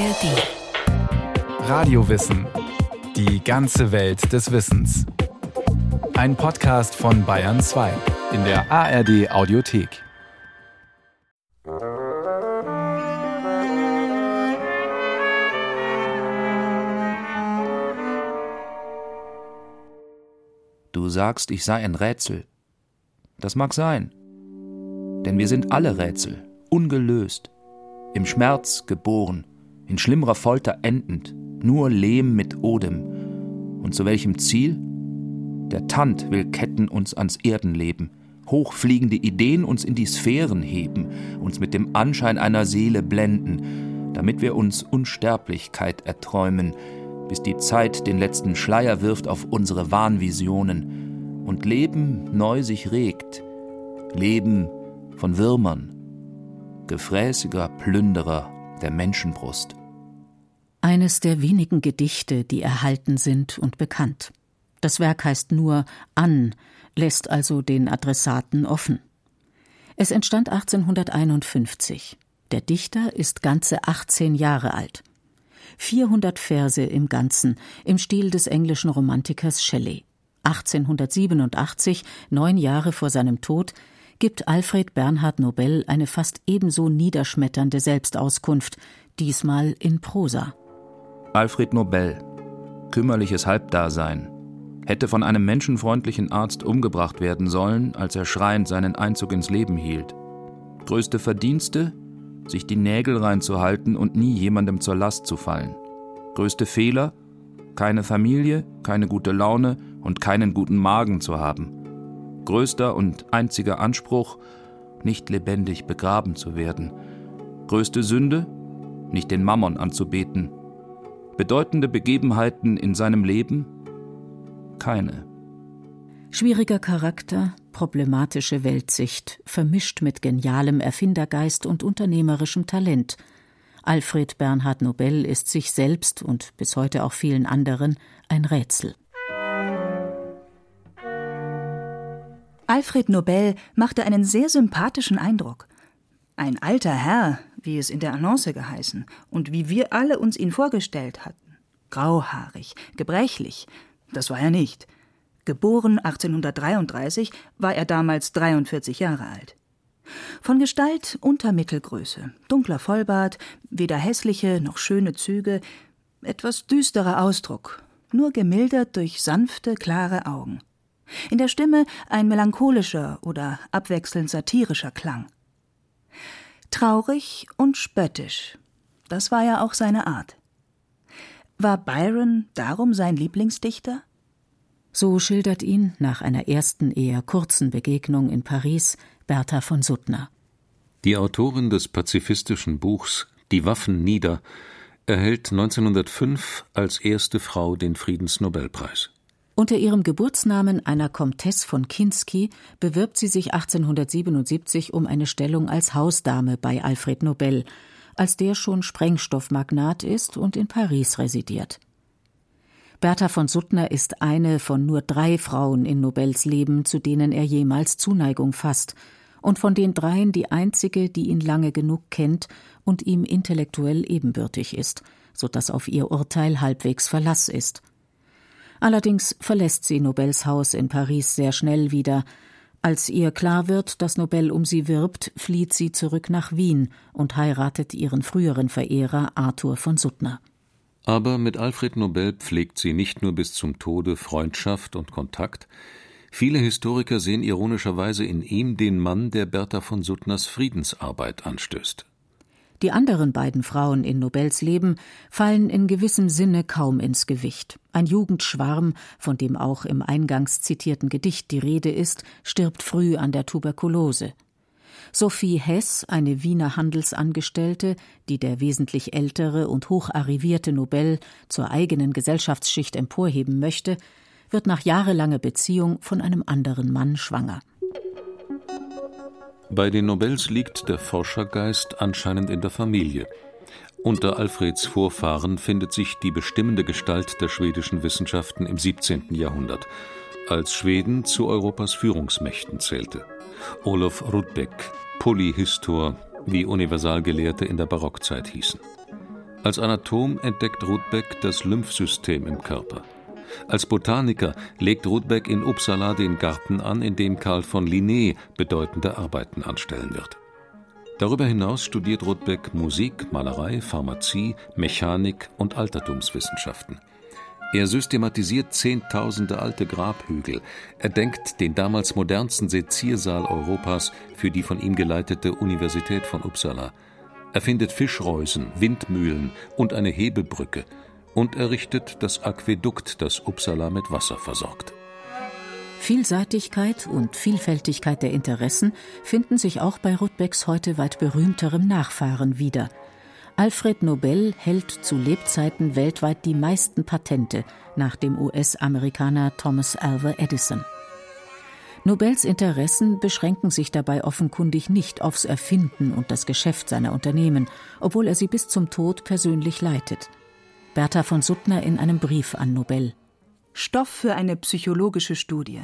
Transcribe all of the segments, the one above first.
ARD. Radiowissen. Die ganze Welt des Wissens. Ein Podcast von Bayern 2 in der ARD Audiothek. Du sagst, ich sei ein Rätsel. Das mag sein. Denn wir sind alle Rätsel, ungelöst, im Schmerz geboren, in schlimmerer Folter endend, nur Lehm mit Odem. Und zu welchem Ziel? Der Tand will Ketten uns ans Erdenleben, hochfliegende Ideen uns in die Sphären heben, uns mit dem Anschein einer Seele blenden, damit wir uns Unsterblichkeit erträumen, bis die Zeit den letzten Schleier wirft auf unsere Wahnvisionen und Leben neu sich regt, Leben von Würmern, gefräßiger Plünderer der Menschenbrust. Eines der wenigen Gedichte, die erhalten sind und bekannt. Das Werk heißt nur An, lässt also den Adressaten offen. Es entstand 1851. Der Dichter ist ganze 18 Jahre alt. 400 Verse im Ganzen, im Stil des englischen Romantikers Shelley. 1887, neun Jahre vor seinem Tod, gibt Alfred Bernhard Nobel eine fast ebenso niederschmetternde Selbstauskunft, diesmal in Prosa. Alfred Nobel, kümmerliches Halbdasein, hätte von einem menschenfreundlichen Arzt umgebracht werden sollen, als er schreiend seinen Einzug ins Leben hielt. Größte Verdienste? Sich die Nägel reinzuhalten und nie jemandem zur Last zu fallen. Größte Fehler? Keine Familie, keine gute Laune und keinen guten Magen zu haben größter und einziger Anspruch, nicht lebendig begraben zu werden. Größte Sünde, nicht den Mammon anzubeten. Bedeutende Begebenheiten in seinem Leben? Keine. Schwieriger Charakter, problematische Weltsicht, vermischt mit genialem Erfindergeist und unternehmerischem Talent. Alfred Bernhard Nobel ist sich selbst und bis heute auch vielen anderen ein Rätsel. Alfred Nobel machte einen sehr sympathischen Eindruck. Ein alter Herr, wie es in der Annonce geheißen, und wie wir alle uns ihn vorgestellt hatten. Grauhaarig, gebrechlich. Das war er nicht. Geboren 1833 war er damals 43 Jahre alt. Von Gestalt unter Mittelgröße, dunkler Vollbart, weder hässliche noch schöne Züge, etwas düsterer Ausdruck, nur gemildert durch sanfte, klare Augen. In der Stimme ein melancholischer oder abwechselnd satirischer Klang. Traurig und spöttisch, das war ja auch seine Art. War Byron darum sein Lieblingsdichter? So schildert ihn nach einer ersten eher kurzen Begegnung in Paris Bertha von Suttner. Die Autorin des pazifistischen Buchs Die Waffen nieder erhält 1905 als erste Frau den Friedensnobelpreis. Unter ihrem Geburtsnamen einer Comtesse von Kinsky bewirbt sie sich 1877 um eine Stellung als Hausdame bei Alfred Nobel, als der schon Sprengstoffmagnat ist und in Paris residiert. Bertha von Suttner ist eine von nur drei Frauen in Nobels Leben, zu denen er jemals Zuneigung fasst, und von den dreien die einzige, die ihn lange genug kennt und ihm intellektuell ebenbürtig ist, so dass auf ihr Urteil halbwegs Verlass ist. Allerdings verlässt sie Nobels Haus in Paris sehr schnell wieder. Als ihr klar wird, dass Nobel um sie wirbt, flieht sie zurück nach Wien und heiratet ihren früheren Verehrer Arthur von Suttner. Aber mit Alfred Nobel pflegt sie nicht nur bis zum Tode Freundschaft und Kontakt. Viele Historiker sehen ironischerweise in ihm den Mann, der Bertha von Suttners Friedensarbeit anstößt. Die anderen beiden Frauen in Nobels Leben fallen in gewissem Sinne kaum ins Gewicht. Ein Jugendschwarm, von dem auch im eingangs zitierten Gedicht die Rede ist, stirbt früh an der Tuberkulose. Sophie Hess, eine Wiener Handelsangestellte, die der wesentlich ältere und hocharrivierte Nobel zur eigenen Gesellschaftsschicht emporheben möchte, wird nach jahrelanger Beziehung von einem anderen Mann schwanger. Bei den Nobels liegt der Forschergeist anscheinend in der Familie. Unter Alfreds Vorfahren findet sich die bestimmende Gestalt der schwedischen Wissenschaften im 17. Jahrhundert, als Schweden zu Europas Führungsmächten zählte. Olof Rudbeck, Polyhistor, wie Universalgelehrte in der Barockzeit hießen. Als Anatom entdeckt Rudbeck das Lymphsystem im Körper. Als Botaniker legt Rudbeck in Uppsala den Garten an, in dem Karl von Linné bedeutende Arbeiten anstellen wird. Darüber hinaus studiert Rudbeck Musik, Malerei, Pharmazie, Mechanik und Altertumswissenschaften. Er systematisiert zehntausende alte Grabhügel. Er denkt den damals modernsten Seziersaal Europas für die von ihm geleitete Universität von Uppsala. Er findet Fischreusen, Windmühlen und eine Hebebrücke und errichtet das Aquädukt, das Uppsala mit Wasser versorgt. Vielseitigkeit und Vielfältigkeit der Interessen finden sich auch bei Rudbecks heute weit berühmterem Nachfahren wieder. Alfred Nobel hält zu Lebzeiten weltweit die meisten Patente nach dem US-Amerikaner Thomas Alva Edison. Nobels Interessen beschränken sich dabei offenkundig nicht aufs Erfinden und das Geschäft seiner Unternehmen, obwohl er sie bis zum Tod persönlich leitet. Bertha von Suttner in einem Brief an Nobel. Stoff für eine psychologische Studie.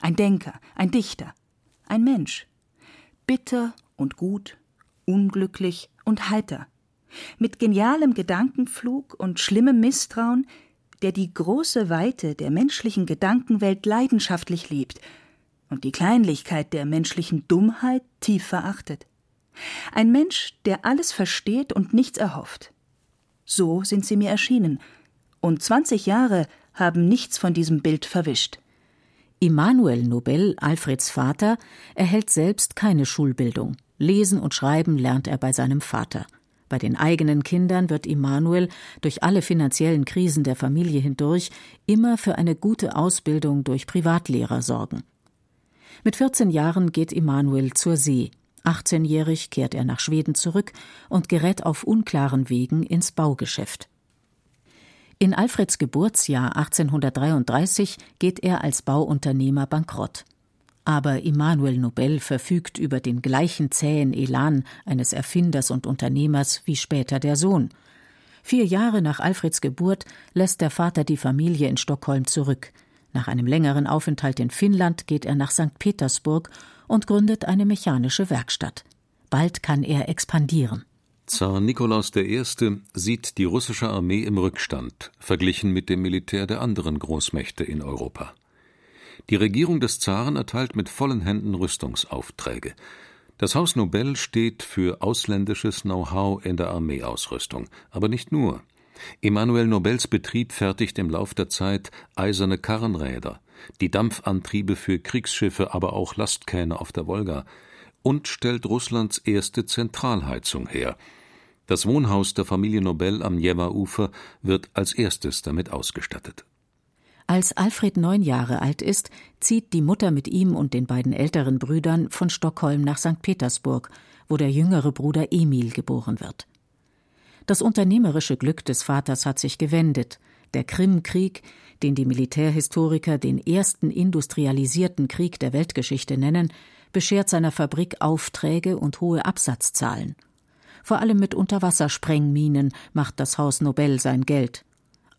Ein Denker, ein Dichter, ein Mensch. Bitter und gut, unglücklich und heiter. Mit genialem Gedankenflug und schlimmem Misstrauen, der die große Weite der menschlichen Gedankenwelt leidenschaftlich liebt und die Kleinlichkeit der menschlichen Dummheit tief verachtet. Ein Mensch, der alles versteht und nichts erhofft. So sind sie mir erschienen, und zwanzig Jahre haben nichts von diesem Bild verwischt. Immanuel Nobel, Alfreds Vater, erhält selbst keine Schulbildung. Lesen und Schreiben lernt er bei seinem Vater. Bei den eigenen Kindern wird Immanuel durch alle finanziellen Krisen der Familie hindurch immer für eine gute Ausbildung durch Privatlehrer sorgen. Mit 14 Jahren geht Immanuel zur See. 18-jährig kehrt er nach Schweden zurück und gerät auf unklaren Wegen ins Baugeschäft. In Alfreds Geburtsjahr 1833 geht er als Bauunternehmer bankrott. Aber Immanuel Nobel verfügt über den gleichen zähen Elan eines Erfinders und Unternehmers wie später der Sohn. Vier Jahre nach Alfreds Geburt lässt der Vater die Familie in Stockholm zurück. Nach einem längeren Aufenthalt in Finnland geht er nach St. Petersburg und gründet eine mechanische Werkstatt. Bald kann er expandieren. Zar Nikolaus I. sieht die russische Armee im Rückstand, verglichen mit dem Militär der anderen Großmächte in Europa. Die Regierung des Zaren erteilt mit vollen Händen Rüstungsaufträge. Das Haus Nobel steht für ausländisches Know-how in der Armeeausrüstung, aber nicht nur. Emanuel Nobels Betrieb fertigt im Lauf der Zeit eiserne Karrenräder, die Dampfantriebe für Kriegsschiffe, aber auch Lastkähne auf der Wolga und stellt Russlands erste Zentralheizung her, das Wohnhaus der Familie Nobel am Jewa-Ufer wird als erstes damit ausgestattet. Als Alfred neun Jahre alt ist, zieht die Mutter mit ihm und den beiden älteren Brüdern von Stockholm nach St. Petersburg, wo der jüngere Bruder Emil geboren wird. Das unternehmerische Glück des Vaters hat sich gewendet. Der Krimkrieg, den die Militärhistoriker den ersten industrialisierten Krieg der Weltgeschichte nennen, beschert seiner Fabrik Aufträge und hohe Absatzzahlen. Vor allem mit Unterwassersprengminen macht das Haus Nobel sein Geld.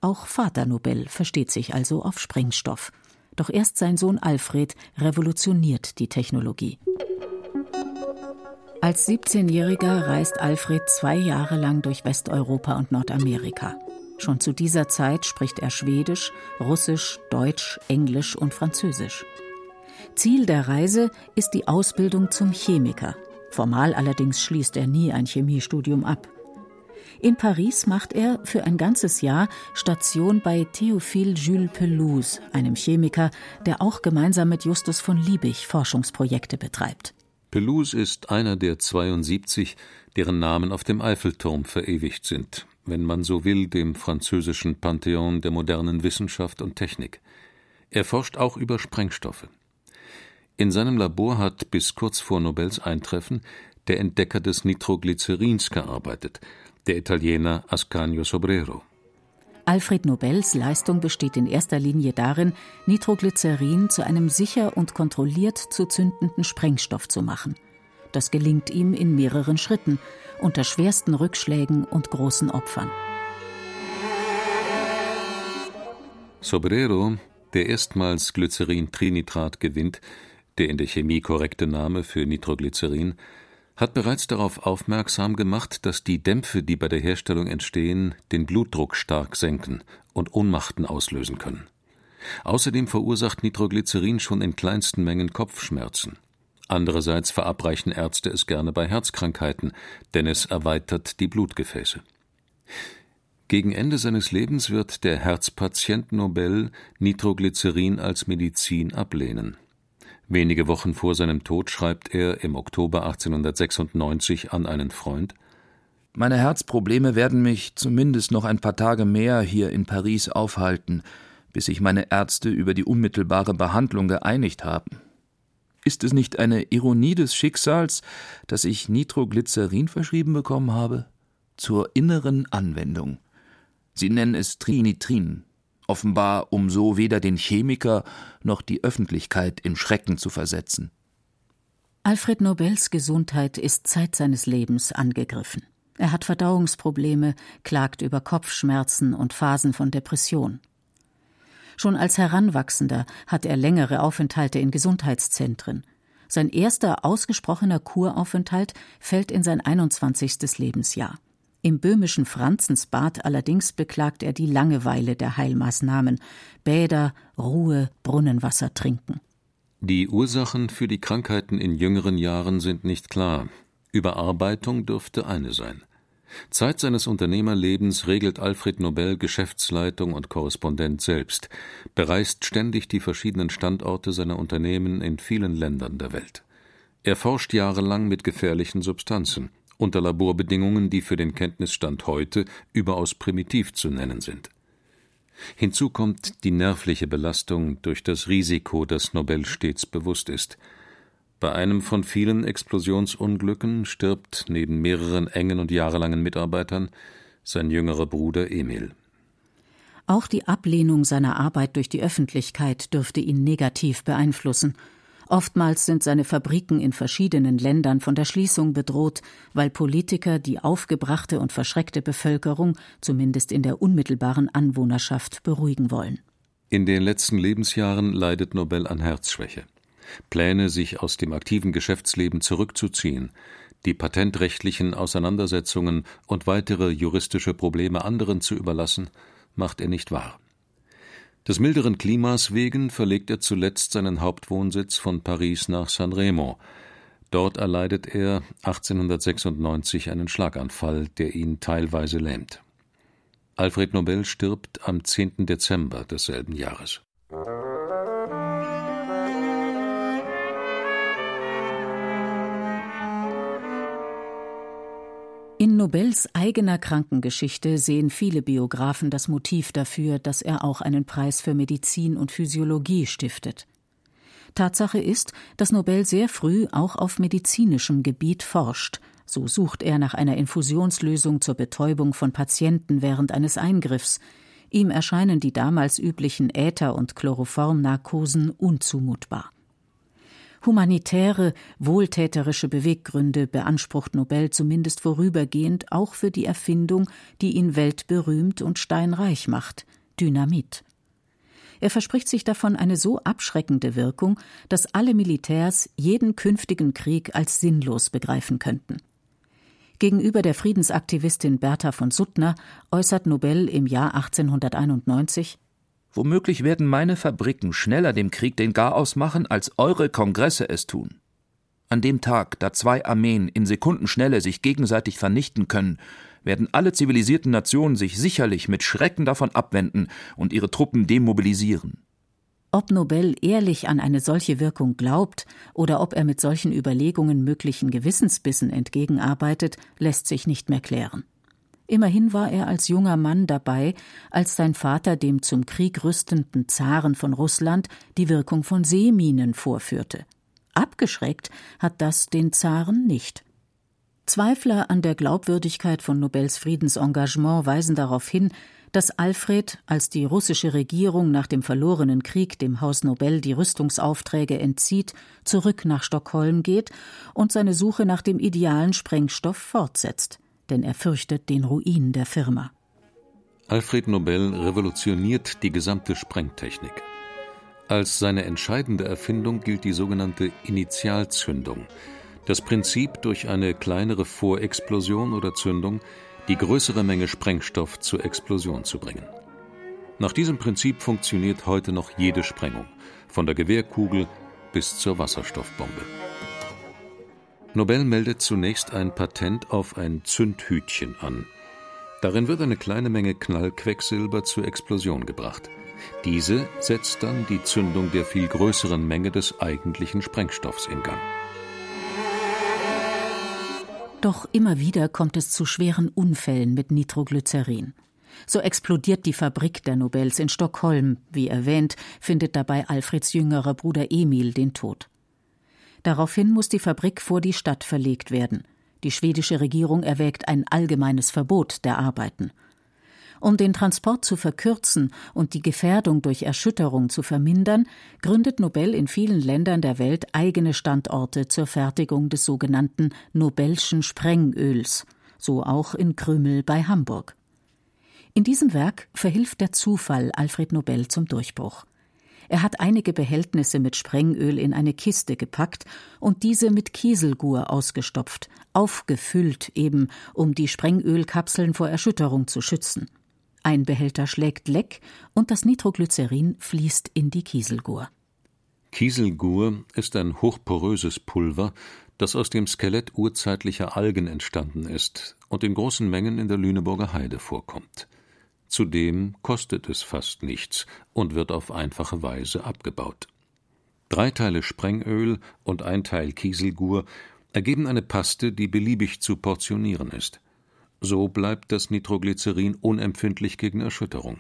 Auch Vater Nobel versteht sich also auf Sprengstoff. Doch erst sein Sohn Alfred revolutioniert die Technologie. Als 17-Jähriger reist Alfred zwei Jahre lang durch Westeuropa und Nordamerika. Schon zu dieser Zeit spricht er Schwedisch, Russisch, Deutsch, Englisch und Französisch. Ziel der Reise ist die Ausbildung zum Chemiker, Formal allerdings schließt er nie ein Chemiestudium ab. In Paris macht er für ein ganzes Jahr Station bei Théophile Jules Pelouse, einem Chemiker, der auch gemeinsam mit Justus von Liebig Forschungsprojekte betreibt. Pelouse ist einer der 72, deren Namen auf dem Eiffelturm verewigt sind, wenn man so will, dem französischen Pantheon der modernen Wissenschaft und Technik. Er forscht auch über Sprengstoffe. In seinem Labor hat bis kurz vor Nobels Eintreffen der Entdecker des Nitroglycerins gearbeitet, der Italiener Ascanio Sobrero. Alfred Nobels Leistung besteht in erster Linie darin, Nitroglycerin zu einem sicher und kontrolliert zu zündenden Sprengstoff zu machen. Das gelingt ihm in mehreren Schritten, unter schwersten Rückschlägen und großen Opfern. Sobrero, der erstmals Glycerin-Trinitrat gewinnt, der in der Chemie korrekte Name für Nitroglycerin, hat bereits darauf aufmerksam gemacht, dass die Dämpfe, die bei der Herstellung entstehen, den Blutdruck stark senken und Ohnmachten auslösen können. Außerdem verursacht Nitroglycerin schon in kleinsten Mengen Kopfschmerzen. Andererseits verabreichen Ärzte es gerne bei Herzkrankheiten, denn es erweitert die Blutgefäße. Gegen Ende seines Lebens wird der Herzpatient Nobel Nitroglycerin als Medizin ablehnen. Wenige Wochen vor seinem Tod schreibt er im Oktober 1896 an einen Freund Meine Herzprobleme werden mich zumindest noch ein paar Tage mehr hier in Paris aufhalten, bis sich meine Ärzte über die unmittelbare Behandlung geeinigt haben. Ist es nicht eine Ironie des Schicksals, dass ich Nitroglycerin verschrieben bekommen habe? Zur inneren Anwendung. Sie nennen es Trinitrin, offenbar um so weder den Chemiker noch die Öffentlichkeit in Schrecken zu versetzen. Alfred Nobels Gesundheit ist Zeit seines Lebens angegriffen. Er hat Verdauungsprobleme, klagt über Kopfschmerzen und Phasen von Depression. Schon als Heranwachsender hat er längere Aufenthalte in Gesundheitszentren. Sein erster ausgesprochener Kuraufenthalt fällt in sein 21. Lebensjahr. Im böhmischen Franzensbad allerdings beklagt er die Langeweile der Heilmaßnahmen Bäder, Ruhe, Brunnenwasser trinken. Die Ursachen für die Krankheiten in jüngeren Jahren sind nicht klar. Überarbeitung dürfte eine sein. Zeit seines Unternehmerlebens regelt Alfred Nobel Geschäftsleitung und Korrespondent selbst, bereist ständig die verschiedenen Standorte seiner Unternehmen in vielen Ländern der Welt. Er forscht jahrelang mit gefährlichen Substanzen, unter Laborbedingungen, die für den Kenntnisstand heute überaus primitiv zu nennen sind. Hinzu kommt die nervliche Belastung durch das Risiko, das Nobel stets bewusst ist – bei einem von vielen Explosionsunglücken stirbt neben mehreren engen und jahrelangen Mitarbeitern sein jüngerer Bruder Emil. Auch die Ablehnung seiner Arbeit durch die Öffentlichkeit dürfte ihn negativ beeinflussen. Oftmals sind seine Fabriken in verschiedenen Ländern von der Schließung bedroht, weil Politiker die aufgebrachte und verschreckte Bevölkerung, zumindest in der unmittelbaren Anwohnerschaft, beruhigen wollen. In den letzten Lebensjahren leidet Nobel an Herzschwäche. Pläne, sich aus dem aktiven Geschäftsleben zurückzuziehen, die patentrechtlichen Auseinandersetzungen und weitere juristische Probleme anderen zu überlassen, macht er nicht wahr. Des milderen Klimas wegen verlegt er zuletzt seinen Hauptwohnsitz von Paris nach San Remo. Dort erleidet er 1896 einen Schlaganfall, der ihn teilweise lähmt. Alfred Nobel stirbt am 10. Dezember desselben Jahres. In Nobels eigener Krankengeschichte sehen viele Biografen das Motiv dafür, dass er auch einen Preis für Medizin und Physiologie stiftet. Tatsache ist, dass Nobel sehr früh auch auf medizinischem Gebiet forscht. So sucht er nach einer Infusionslösung zur Betäubung von Patienten während eines Eingriffs. Ihm erscheinen die damals üblichen Äther- und Chloroformnarkosen unzumutbar. Humanitäre, wohltäterische Beweggründe beansprucht Nobel zumindest vorübergehend auch für die Erfindung, die ihn weltberühmt und steinreich macht Dynamit. Er verspricht sich davon eine so abschreckende Wirkung, dass alle Militärs jeden künftigen Krieg als sinnlos begreifen könnten. Gegenüber der Friedensaktivistin Bertha von Suttner äußert Nobel im Jahr 1891 Womöglich werden meine Fabriken schneller dem Krieg den Garaus machen, als eure Kongresse es tun. An dem Tag, da zwei Armeen in Sekundenschnelle sich gegenseitig vernichten können, werden alle zivilisierten Nationen sich sicherlich mit Schrecken davon abwenden und ihre Truppen demobilisieren. Ob Nobel ehrlich an eine solche Wirkung glaubt oder ob er mit solchen Überlegungen möglichen Gewissensbissen entgegenarbeitet, lässt sich nicht mehr klären. Immerhin war er als junger Mann dabei, als sein Vater dem zum Krieg rüstenden Zaren von Russland die Wirkung von Seeminen vorführte. Abgeschreckt hat das den Zaren nicht. Zweifler an der Glaubwürdigkeit von Nobels Friedensengagement weisen darauf hin, dass Alfred, als die russische Regierung nach dem verlorenen Krieg dem Haus Nobel die Rüstungsaufträge entzieht, zurück nach Stockholm geht und seine Suche nach dem idealen Sprengstoff fortsetzt denn er fürchtet den Ruin der Firma. Alfred Nobel revolutioniert die gesamte Sprengtechnik. Als seine entscheidende Erfindung gilt die sogenannte Initialzündung. Das Prinzip, durch eine kleinere Vorexplosion oder Zündung die größere Menge Sprengstoff zur Explosion zu bringen. Nach diesem Prinzip funktioniert heute noch jede Sprengung, von der Gewehrkugel bis zur Wasserstoffbombe. Nobel meldet zunächst ein Patent auf ein Zündhütchen an. Darin wird eine kleine Menge Knallquecksilber zur Explosion gebracht. Diese setzt dann die Zündung der viel größeren Menge des eigentlichen Sprengstoffs in Gang. Doch immer wieder kommt es zu schweren Unfällen mit Nitroglycerin. So explodiert die Fabrik der Nobels in Stockholm. Wie erwähnt, findet dabei Alfreds jüngerer Bruder Emil den Tod. Daraufhin muss die Fabrik vor die Stadt verlegt werden. Die schwedische Regierung erwägt ein allgemeines Verbot der Arbeiten. Um den Transport zu verkürzen und die Gefährdung durch Erschütterung zu vermindern, gründet Nobel in vielen Ländern der Welt eigene Standorte zur Fertigung des sogenannten Nobelschen Sprengöls, so auch in Krümel bei Hamburg. In diesem Werk verhilft der Zufall Alfred Nobel zum Durchbruch. Er hat einige Behältnisse mit Sprengöl in eine Kiste gepackt und diese mit Kieselgur ausgestopft, aufgefüllt eben, um die Sprengölkapseln vor Erschütterung zu schützen. Ein Behälter schlägt leck und das Nitroglycerin fließt in die Kieselgur. Kieselgur ist ein hochporöses Pulver, das aus dem Skelett urzeitlicher Algen entstanden ist und in großen Mengen in der Lüneburger Heide vorkommt. Zudem kostet es fast nichts und wird auf einfache Weise abgebaut. Drei Teile Sprengöl und ein Teil Kieselgur ergeben eine Paste, die beliebig zu portionieren ist. So bleibt das Nitroglycerin unempfindlich gegen Erschütterung.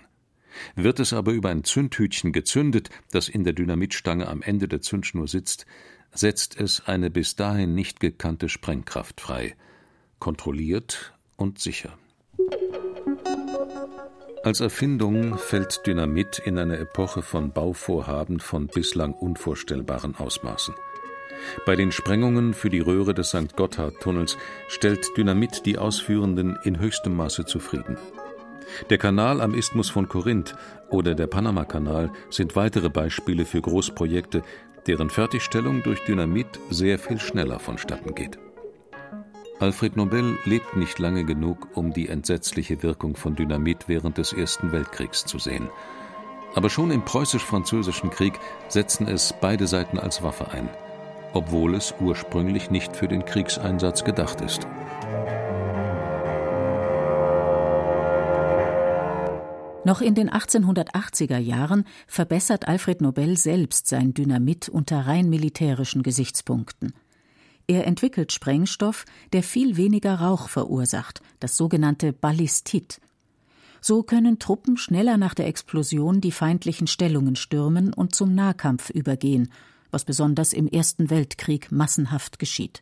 Wird es aber über ein Zündhütchen gezündet, das in der Dynamitstange am Ende der Zündschnur sitzt, setzt es eine bis dahin nicht gekannte Sprengkraft frei, kontrolliert und sicher. Als Erfindung fällt Dynamit in eine Epoche von Bauvorhaben von bislang unvorstellbaren Ausmaßen. Bei den Sprengungen für die Röhre des St. Gotthard-Tunnels stellt Dynamit die Ausführenden in höchstem Maße zufrieden. Der Kanal am Isthmus von Korinth oder der Panamakanal sind weitere Beispiele für Großprojekte, deren Fertigstellung durch Dynamit sehr viel schneller vonstatten geht. Alfred Nobel lebt nicht lange genug, um die entsetzliche Wirkung von Dynamit während des Ersten Weltkriegs zu sehen. Aber schon im preußisch-französischen Krieg setzen es beide Seiten als Waffe ein, obwohl es ursprünglich nicht für den Kriegseinsatz gedacht ist. Noch in den 1880er Jahren verbessert Alfred Nobel selbst sein Dynamit unter rein militärischen Gesichtspunkten. Er entwickelt Sprengstoff, der viel weniger Rauch verursacht, das sogenannte Ballistit. So können Truppen schneller nach der Explosion die feindlichen Stellungen stürmen und zum Nahkampf übergehen, was besonders im Ersten Weltkrieg massenhaft geschieht.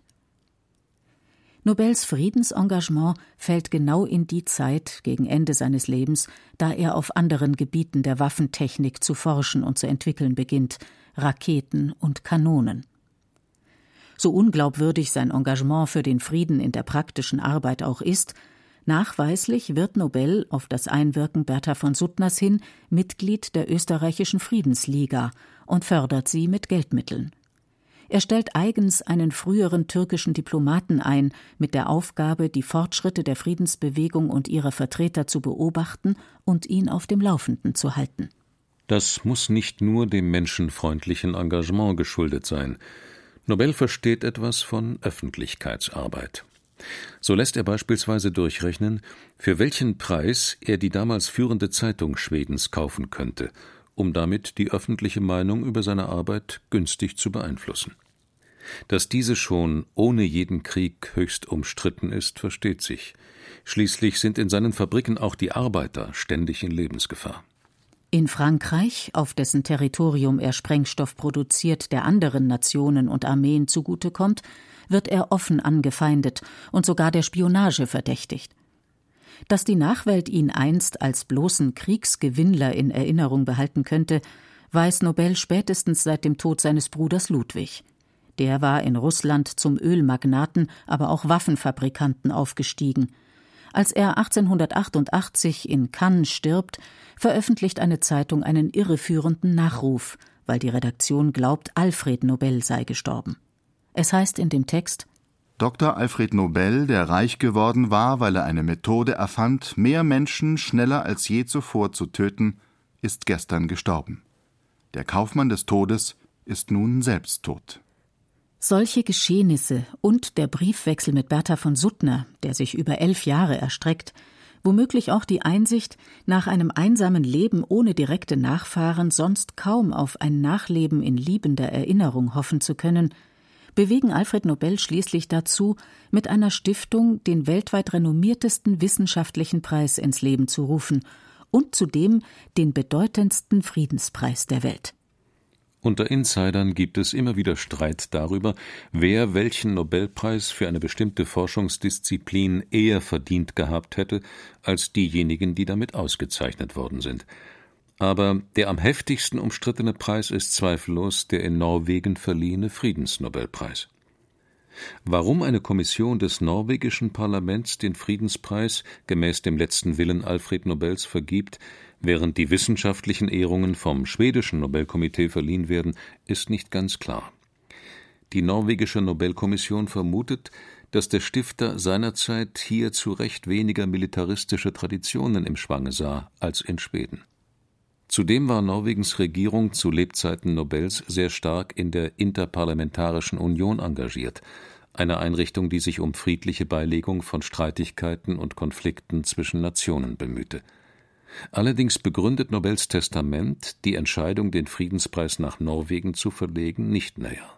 Nobels Friedensengagement fällt genau in die Zeit gegen Ende seines Lebens, da er auf anderen Gebieten der Waffentechnik zu forschen und zu entwickeln beginnt, Raketen und Kanonen. So unglaubwürdig sein Engagement für den Frieden in der praktischen Arbeit auch ist, nachweislich wird Nobel auf das Einwirken Bertha von Suttners hin Mitglied der österreichischen Friedensliga und fördert sie mit Geldmitteln. Er stellt eigens einen früheren türkischen Diplomaten ein, mit der Aufgabe, die Fortschritte der Friedensbewegung und ihrer Vertreter zu beobachten und ihn auf dem Laufenden zu halten. Das muss nicht nur dem menschenfreundlichen Engagement geschuldet sein. Nobel versteht etwas von Öffentlichkeitsarbeit. So lässt er beispielsweise durchrechnen, für welchen Preis er die damals führende Zeitung Schwedens kaufen könnte, um damit die öffentliche Meinung über seine Arbeit günstig zu beeinflussen. Dass diese schon ohne jeden Krieg höchst umstritten ist, versteht sich. Schließlich sind in seinen Fabriken auch die Arbeiter ständig in Lebensgefahr. In Frankreich, auf dessen Territorium er Sprengstoff produziert, der anderen Nationen und Armeen zugutekommt, wird er offen angefeindet und sogar der Spionage verdächtigt. Dass die Nachwelt ihn einst als bloßen Kriegsgewinnler in Erinnerung behalten könnte, weiß Nobel spätestens seit dem Tod seines Bruders Ludwig. Der war in Russland zum Ölmagnaten, aber auch Waffenfabrikanten aufgestiegen. Als er 1888 in Cannes stirbt, veröffentlicht eine Zeitung einen irreführenden Nachruf, weil die Redaktion glaubt, Alfred Nobel sei gestorben. Es heißt in dem Text Dr. Alfred Nobel, der reich geworden war, weil er eine Methode erfand, mehr Menschen schneller als je zuvor zu töten, ist gestern gestorben. Der Kaufmann des Todes ist nun selbst tot. Solche Geschehnisse und der Briefwechsel mit Bertha von Suttner, der sich über elf Jahre erstreckt, womöglich auch die Einsicht, nach einem einsamen Leben ohne direkte Nachfahren sonst kaum auf ein Nachleben in liebender Erinnerung hoffen zu können, bewegen Alfred Nobel schließlich dazu, mit einer Stiftung den weltweit renommiertesten wissenschaftlichen Preis ins Leben zu rufen und zudem den bedeutendsten Friedenspreis der Welt. Unter Insidern gibt es immer wieder Streit darüber, wer welchen Nobelpreis für eine bestimmte Forschungsdisziplin eher verdient gehabt hätte als diejenigen, die damit ausgezeichnet worden sind. Aber der am heftigsten umstrittene Preis ist zweifellos der in Norwegen verliehene Friedensnobelpreis. Warum eine Kommission des norwegischen Parlaments den Friedenspreis gemäß dem letzten Willen Alfred Nobels vergibt, während die wissenschaftlichen Ehrungen vom schwedischen Nobelkomitee verliehen werden, ist nicht ganz klar. Die norwegische Nobelkommission vermutet, dass der Stifter seinerzeit hier zu Recht weniger militaristische Traditionen im Schwange sah als in Schweden. Zudem war Norwegens Regierung zu Lebzeiten Nobels sehr stark in der Interparlamentarischen Union engagiert, einer Einrichtung, die sich um friedliche Beilegung von Streitigkeiten und Konflikten zwischen Nationen bemühte. Allerdings begründet Nobels Testament die Entscheidung, den Friedenspreis nach Norwegen zu verlegen, nicht näher.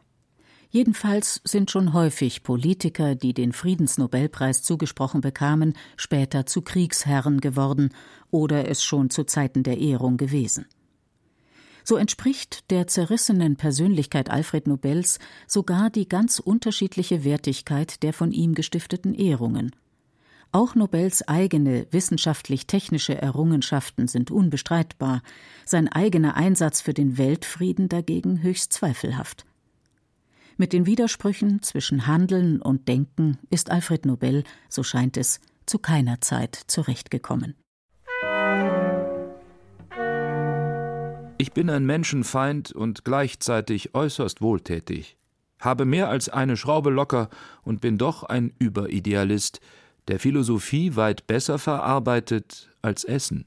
Jedenfalls sind schon häufig Politiker, die den Friedensnobelpreis zugesprochen bekamen, später zu Kriegsherren geworden oder es schon zu Zeiten der Ehrung gewesen. So entspricht der zerrissenen Persönlichkeit Alfred Nobels sogar die ganz unterschiedliche Wertigkeit der von ihm gestifteten Ehrungen. Auch Nobels eigene wissenschaftlich-technische Errungenschaften sind unbestreitbar, sein eigener Einsatz für den Weltfrieden dagegen höchst zweifelhaft. Mit den Widersprüchen zwischen Handeln und Denken ist Alfred Nobel, so scheint es, zu keiner Zeit zurechtgekommen. Ich bin ein Menschenfeind und gleichzeitig äußerst wohltätig, habe mehr als eine Schraube locker und bin doch ein Überidealist, der Philosophie weit besser verarbeitet als Essen.